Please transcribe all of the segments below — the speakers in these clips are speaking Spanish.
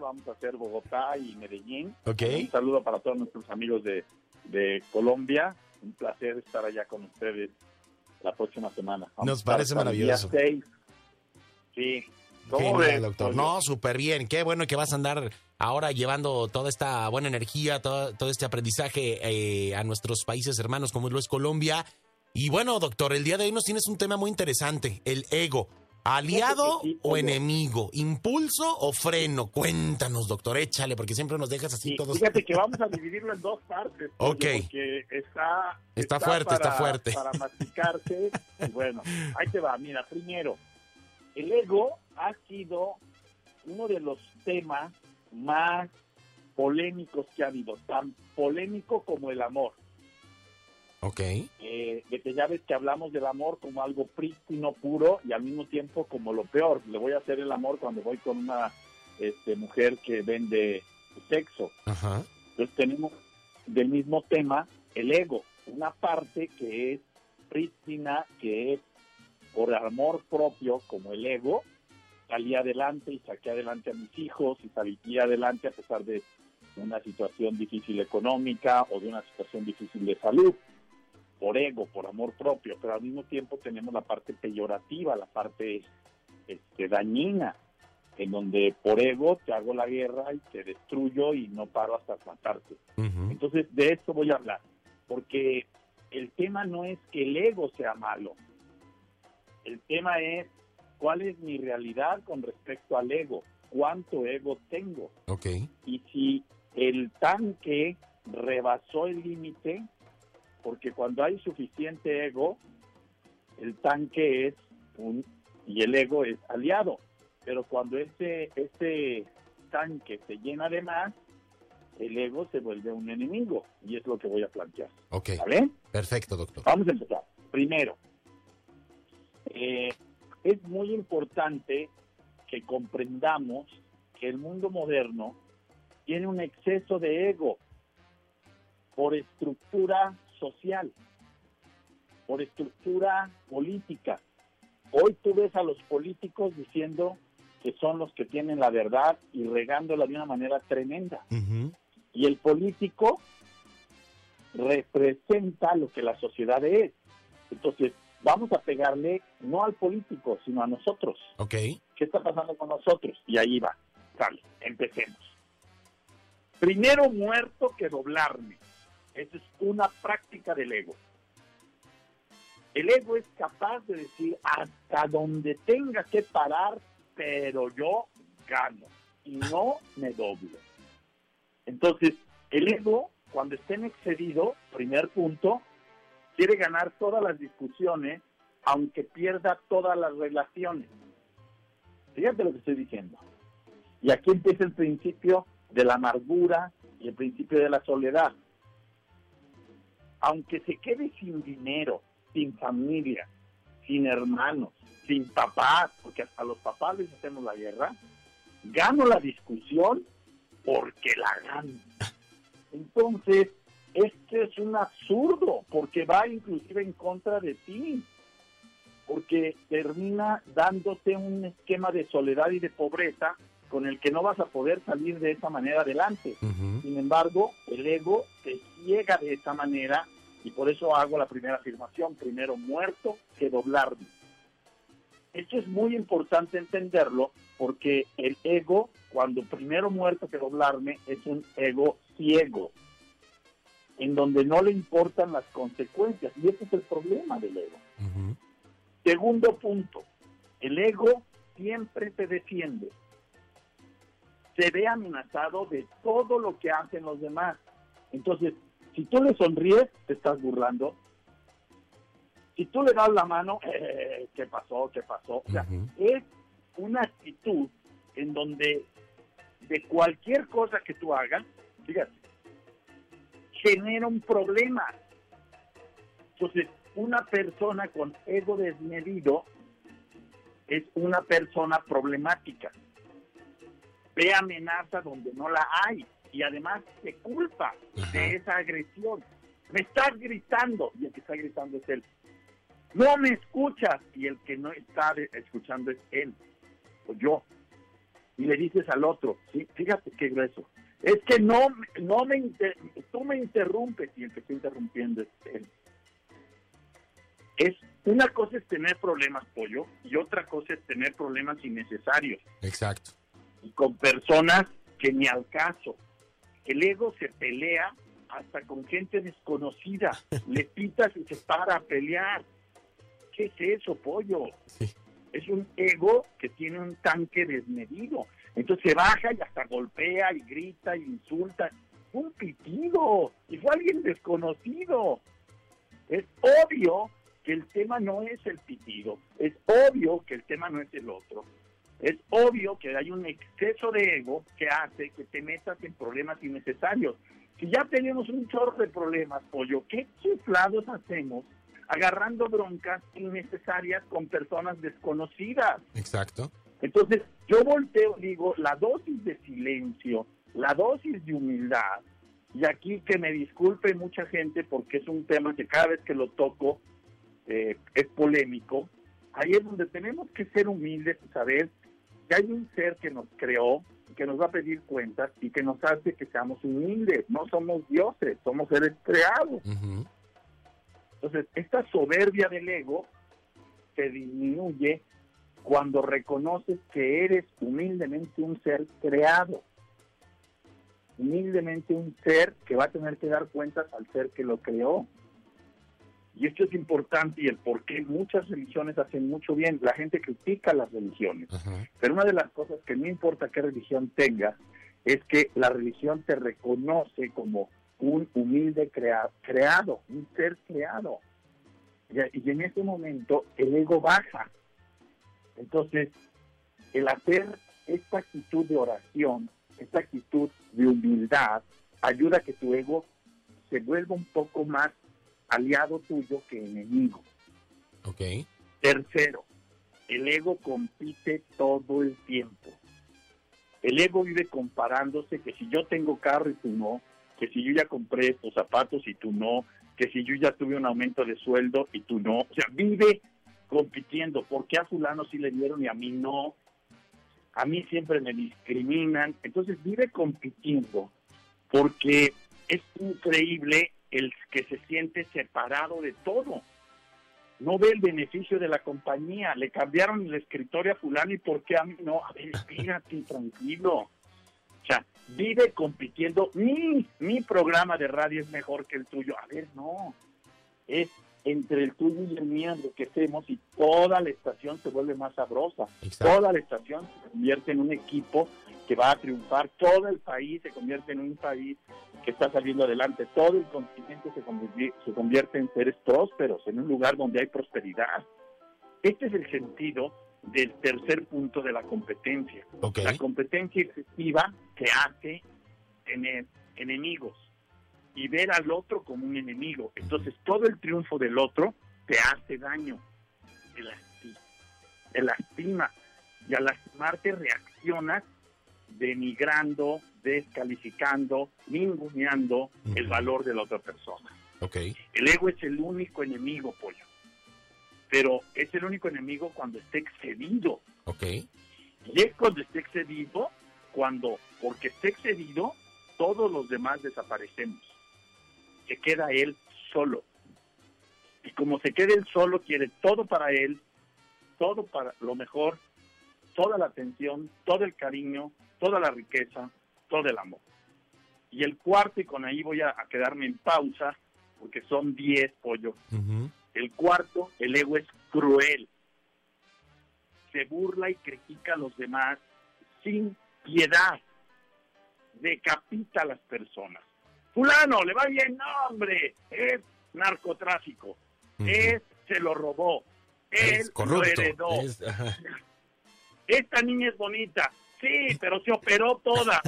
vamos a hacer Bogotá y Medellín. Ok. Un saludo para todos nuestros amigos de, de Colombia. Un placer estar allá con ustedes la próxima semana. Vamos Nos parece el día maravilloso. seis. Sí. ¿Cómo Genial, doctor. No, súper bien. Qué bueno que vas a andar ahora llevando toda esta buena energía, todo, todo este aprendizaje eh, a nuestros países hermanos como lo es Colombia. Y bueno, doctor, el día de hoy nos tienes un tema muy interesante, el ego. ¿Aliado sí, o enemigo? ¿Impulso o freno? Cuéntanos, doctor, échale, porque siempre nos dejas así Sí, todos. Fíjate que vamos a dividirlo en dos partes. Ok. Porque está, Está fuerte, está fuerte. Para masticarse. Y bueno, ahí te va. Mira, primero, el ego ha sido uno de los temas más polémicos que ha habido. Tan polémico como el amor. Ok. Eh, de que ya ves que hablamos del amor como algo prístino, puro y al mismo tiempo como lo peor. Le voy a hacer el amor cuando voy con una este, mujer que vende sexo. Ajá. Entonces tenemos del mismo tema el ego, una parte que es prístina, que es por amor propio, como el ego, salí adelante y saqué adelante a mis hijos y salí adelante a pesar de una situación difícil económica o de una situación difícil de salud, por ego, por amor propio, pero al mismo tiempo tenemos la parte peyorativa, la parte este, dañina, en donde por ego te hago la guerra y te destruyo y no paro hasta matarte. Entonces, de esto voy a hablar, porque el tema no es que el ego sea malo, el tema es cuál es mi realidad con respecto al ego, cuánto ego tengo Ok. y si el tanque rebasó el límite, porque cuando hay suficiente ego, el tanque es un y el ego es aliado, pero cuando ese ese tanque se llena de más, el ego se vuelve un enemigo y es lo que voy a plantear, Ok. ¿vale? Perfecto, doctor. Vamos a empezar. Primero, eh, es muy importante que comprendamos que el mundo moderno tiene un exceso de ego por estructura social, por estructura política. Hoy tú ves a los políticos diciendo que son los que tienen la verdad y regándola de una manera tremenda y el político representa lo que la sociedad es. Entonces, vamos a pegarle no al político, sino a nosotros. Ok. ¿Qué está pasando con nosotros? Y ahí va. Sale, empecemos. Primero muerto que doblarme. Esa es una práctica del ego. El ego es capaz de decir hasta donde tenga que parar, pero yo gano y no me doblo. Entonces, el ego, cuando esté en excedido, primer punto, quiere ganar todas las discusiones, aunque pierda todas las relaciones. Fíjate lo que estoy diciendo. Y aquí empieza el principio de la amargura y el principio de la soledad. Aunque se quede sin dinero, sin familia, sin hermanos, sin papás, porque hasta los papás les hacemos la guerra, gano la discusión porque la gano. Entonces, este es un absurdo, porque va inclusive en contra de ti, porque termina dándote un esquema de soledad y de pobreza con el que no vas a poder salir de esa manera adelante. Sin embargo, el ego te ciega de esa manera y por eso hago la primera afirmación, primero muerto que doblarme. Esto es muy importante entenderlo porque el ego, cuando primero muerto que doblarme, es un ego ciego, en donde no le importan las consecuencias. Y ese es el problema del ego. Segundo punto, el ego siempre te defiende. Se ve amenazado de todo lo que hacen los demás. Entonces, si tú le sonríes, te estás burlando. Si tú le das la mano, eh, ¿qué pasó? ¿Qué pasó? O sea, es una actitud en donde de cualquier cosa que tú hagas, fíjate, genera un problema. Entonces, una persona con ego desmedido es una persona problemática. Ve amenaza donde no la hay y además se culpa Ajá. de esa agresión. Me estás gritando y el que está gritando es él. No me escuchas y el que no está escuchando es él o yo. y le dices al otro, ¿sí? fíjate qué grueso, es que no, no me tú me interrumpes y el que está interrumpiendo es él. Es, una cosa es tener problemas, pollo, y otra cosa es tener problemas innecesarios. Exacto. Y con personas que ni al caso. El ego se pelea hasta con gente desconocida. Le pitas y se para a pelear. ¿Qué es eso, pollo? Es un ego que tiene un tanque desmedido. Entonces se baja y hasta golpea y grita y insulta. Un pitido. Y fue alguien desconocido. Es obvio que el tema no es el pitido. Es obvio que el tema no es el otro. Es obvio que hay un exceso de ego que hace que te metas en problemas innecesarios. Si ya tenemos un chorro de problemas, pollo, ¿qué chiflados hacemos agarrando broncas innecesarias con personas desconocidas? Exacto. Entonces, yo volteo, digo, la dosis de silencio, la dosis de humildad, y aquí que me disculpe mucha gente porque es un tema que cada vez que lo toco eh, es polémico, ahí es donde tenemos que ser humildes y saber que hay un ser que nos creó, que nos va a pedir cuentas y que nos hace que seamos humildes. No somos dioses, somos seres creados. Entonces, esta soberbia del ego se disminuye cuando reconoces que eres humildemente un ser creado, humildemente un ser que va a tener que dar cuentas al ser que lo creó. Y esto es importante y el por qué muchas religiones hacen mucho bien. La gente critica las religiones, pero una de las cosas que no importa qué religión tengas es que la religión te reconoce como un humilde creado, un ser creado. Y, en ese momento el ego baja. Entonces, el hacer esta actitud de oración, esta actitud de humildad, ayuda a que tu ego se vuelva un poco más aliado tuyo que enemigo. Ok. Tercero, el ego compite todo el tiempo. El ego vive comparándose que si yo tengo carro y tú no, que si yo ya compré estos zapatos y tú no, que si yo ya tuve un aumento de sueldo y tú no. O sea, vive compitiendo. ¿Por qué a fulano sí le dieron y a mí no? A mí siempre me discriminan. Entonces vive compitiendo porque es increíble el que se siente separado de todo. No ve el beneficio de la compañía. Le cambiaron el escritorio a fulano y ¿por qué a mí no? A ver, espérate, tranquilo. O sea, vive compitiendo. Mi, mi programa de radio es mejor que el tuyo. A ver, no. Es entre el tuyo y el mío enriquecemos y toda la estación se vuelve más sabrosa. Toda la estación se convierte en un equipo que va a triunfar, todo el país se convierte en un país que está saliendo adelante, todo el continente se convierte, se convierte en seres prósperos, en un lugar donde hay prosperidad. Este es el sentido del tercer punto de la competencia. La competencia excesiva te hace tener enemigos y ver al otro como un enemigo. Entonces todo el triunfo del otro te hace daño, te lastima, te lastima y al lastimarte reaccionas denigrando, descalificando, ninguneando el valor de la otra persona. Okay. El ego es el único enemigo, pollo. Pero es el único enemigo cuando esté excedido. Okay. Y es cuando esté excedido, cuando, porque esté excedido, todos los demás desaparecemos. Se queda él solo. Y como se queda él solo, quiere todo para él, todo para lo mejor, toda la atención, todo el cariño, toda la riqueza, todo el amor. Y el cuarto, y con ahí voy a, quedarme en pausa, porque son diez pollos. El cuarto, el ego es cruel. Se burla y critica a los demás sin piedad. Decapita a las personas. Fulano, le va bien, no, hombre, es narcotráfico. Es, se lo robó. Él lo heredó. Esta niña es bonita. Sí, pero se operó toda.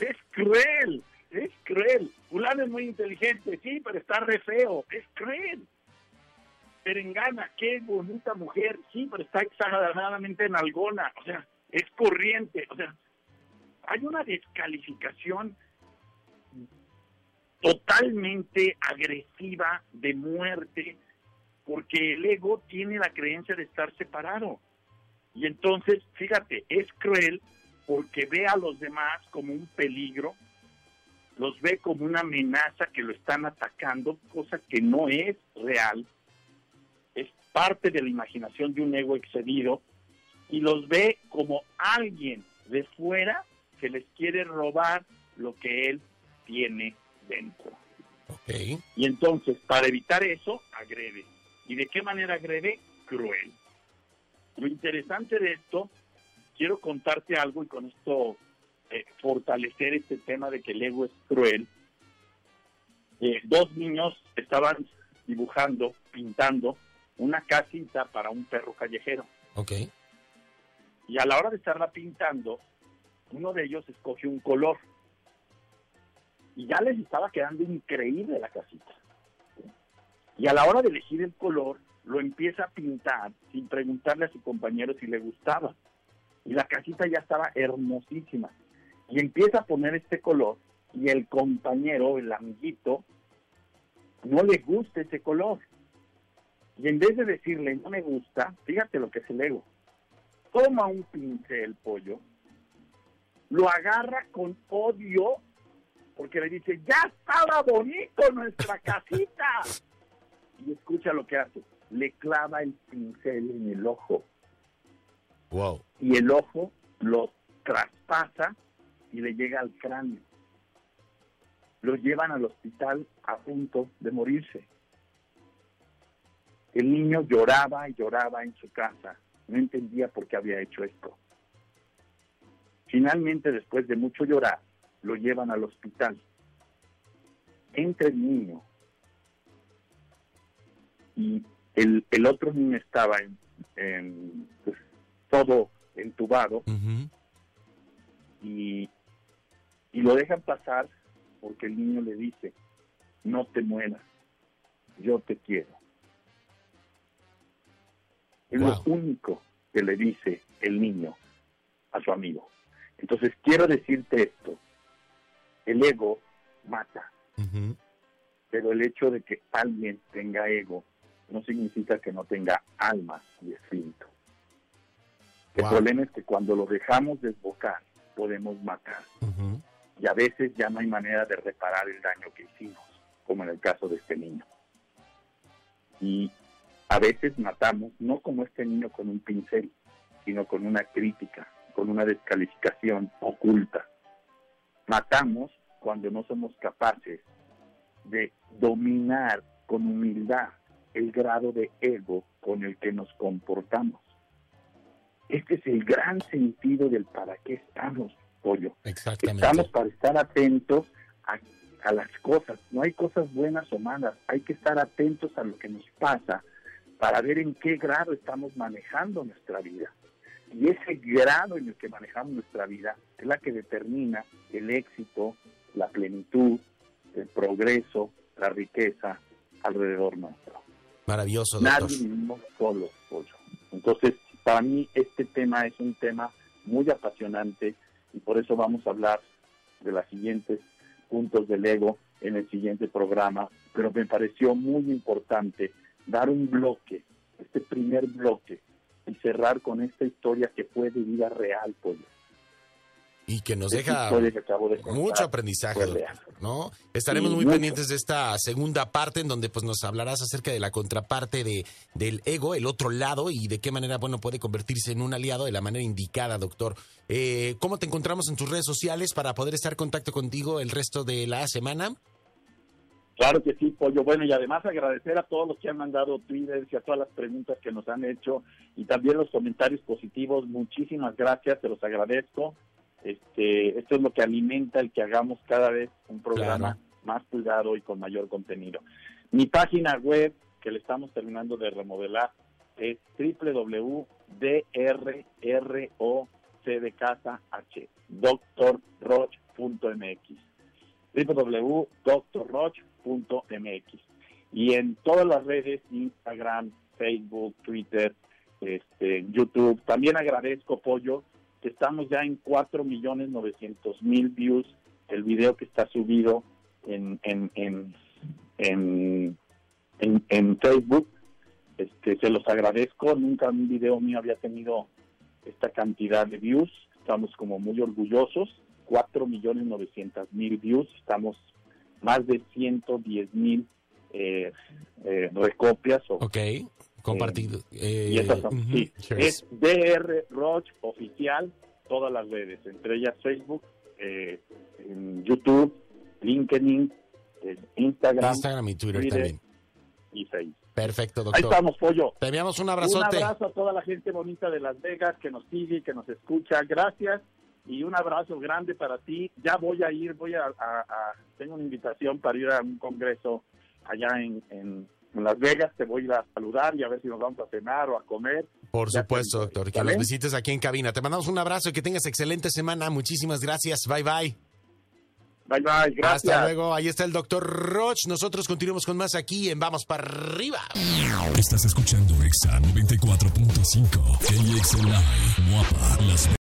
Es cruel, es cruel. Fulano es muy inteligente, sí, pero está re feo. Es cruel. Perengana, qué bonita mujer, sí, pero está exageradamente en algona. O sea, es corriente. O sea, hay una descalificación totalmente agresiva de muerte porque el ego tiene la creencia de estar separado. Y entonces, fíjate, es cruel porque ve a los demás como un peligro, los ve como una amenaza que lo están atacando, cosa que no es real, es parte de la imaginación de un ego excedido, y los ve como alguien de fuera que les quiere robar lo que él tiene dentro. Y entonces, para evitar eso, agrede. ¿Y de qué manera agrede? Cruel. Lo interesante de esto, quiero contarte algo y con esto eh, fortalecer este tema de que el ego es cruel. Eh, dos niños estaban dibujando, pintando una casita para un perro callejero. Ok. Y a la hora de estarla pintando, uno de ellos escoge un color. Y ya les estaba quedando increíble la casita. Y a la hora de elegir el color, lo empieza a pintar sin preguntarle a su compañero si le gustaba. Y la casita ya estaba hermosísima. Y empieza a poner este color y el compañero, el amiguito, no le gusta ese color. Y en vez de decirle no me gusta, fíjate lo que es el ego. Toma un pincel pollo, lo agarra con odio porque le dice, ya estaba bonito nuestra casita. Y escucha lo que hace le clava el pincel en el ojo. Wow. Y el ojo lo traspasa y le llega al cráneo. Lo llevan al hospital a punto de morirse. El niño lloraba y lloraba en su casa. No entendía por qué había hecho esto. Finalmente, después de mucho llorar, lo llevan al hospital. Entra el niño y el, el otro niño estaba en, pues, todo entubado y, y lo dejan pasar porque el niño le dice, no te mueras, yo te quiero. Es lo único que le dice el niño a su amigo. Entonces quiero decirte esto, el ego mata, pero el hecho de que alguien tenga ego no significa que no tenga alma y espíritu. El problema es que cuando lo dejamos desbocar, podemos matar. Y a veces ya no hay manera de reparar el daño que hicimos, como en el caso de este niño. Y a veces matamos, no como este niño con un pincel, sino con una crítica, con una descalificación oculta. Matamos cuando no somos capaces de dominar con humildad el grado de ego con el que nos comportamos. Este es el gran sentido del para qué estamos, pollo. Exactamente. Estamos para estar atentos a, a las cosas. No hay cosas buenas o malas. Hay que estar atentos a lo que nos pasa para ver en qué grado estamos manejando nuestra vida. Y ese grado en el que manejamos nuestra vida es la que determina el éxito, la plenitud, el progreso, la riqueza alrededor nuestro. Maravilloso, doctor. Nadie vivimos solos, Entonces, para mí este tema es un tema muy apasionante y por eso vamos a hablar de los siguientes puntos del ego en el siguiente programa, pero me pareció muy importante dar un bloque, este primer bloque, y cerrar con esta historia que fue de vida real, pues y que nos deja mucho aprendizaje, ¿no? Estaremos muy pendientes de esta segunda parte en donde pues nos hablarás acerca de la contraparte de del ego, el otro lado y de qué manera bueno puede convertirse en un aliado de la manera indicada, doctor. Eh, ¿Cómo te encontramos en tus redes sociales para poder estar en contacto contigo el resto de la semana? Claro que sí, Pollo. Bueno, y además agradecer a todos los que han mandado Twitter y a todas las preguntas que nos han hecho y también los comentarios positivos. Muchísimas gracias, te los agradezco. Este, esto es lo que alimenta el que hagamos cada vez un programa más cuidado y con mayor contenido. Mi página web, que le estamos terminando de remodelar, es www.drroch, de casa h, doctorroch.mx www.doctorroch.mx y en todas las redes, Instagram, Facebook, Twitter, este, YouTube. También agradezco, Pollo, estamos ya en 4 millones 900 mil views el video que está subido en, en, en, en, en, Facebook. Este, se los agradezco, nunca un video mío había tenido esta cantidad de views. Estamos como muy orgullosos. 4 millones 900 mil views. Estamos más de 110 mil eh, eh, recopias. O, ok, compartido. Eh, y esas son, sí, es DR Roach Oficial, todas las redes, entre ellas Facebook, YouTube, LinkedIn, Instagram, Instagram y Twitter, también. Y Facebook. Perfecto, doctor. Ahí estamos, Pollo. Te enviamos un abrazote. Un abrazo a toda la gente bonita de Las Vegas que nos sigue y que nos escucha. Gracias y un abrazo grande para ti. Ya voy a ir, voy a, tengo una invitación para ir a un congreso allá en, Las Vegas. Te voy a ir a saludar y a ver si nos vamos a cenar o a comer. Por supuesto, doctor. Que nos visites aquí en cabina. Te mandamos un abrazo y que tengas excelente semana. Muchísimas gracias. Bye, bye. Bye, bye. Gracias. Hasta luego. Ahí está el doctor Roch. Nosotros continuamos con más aquí en Vamos para arriba. Estás escuchando Exa 94.5. KXLI, Guapa, Las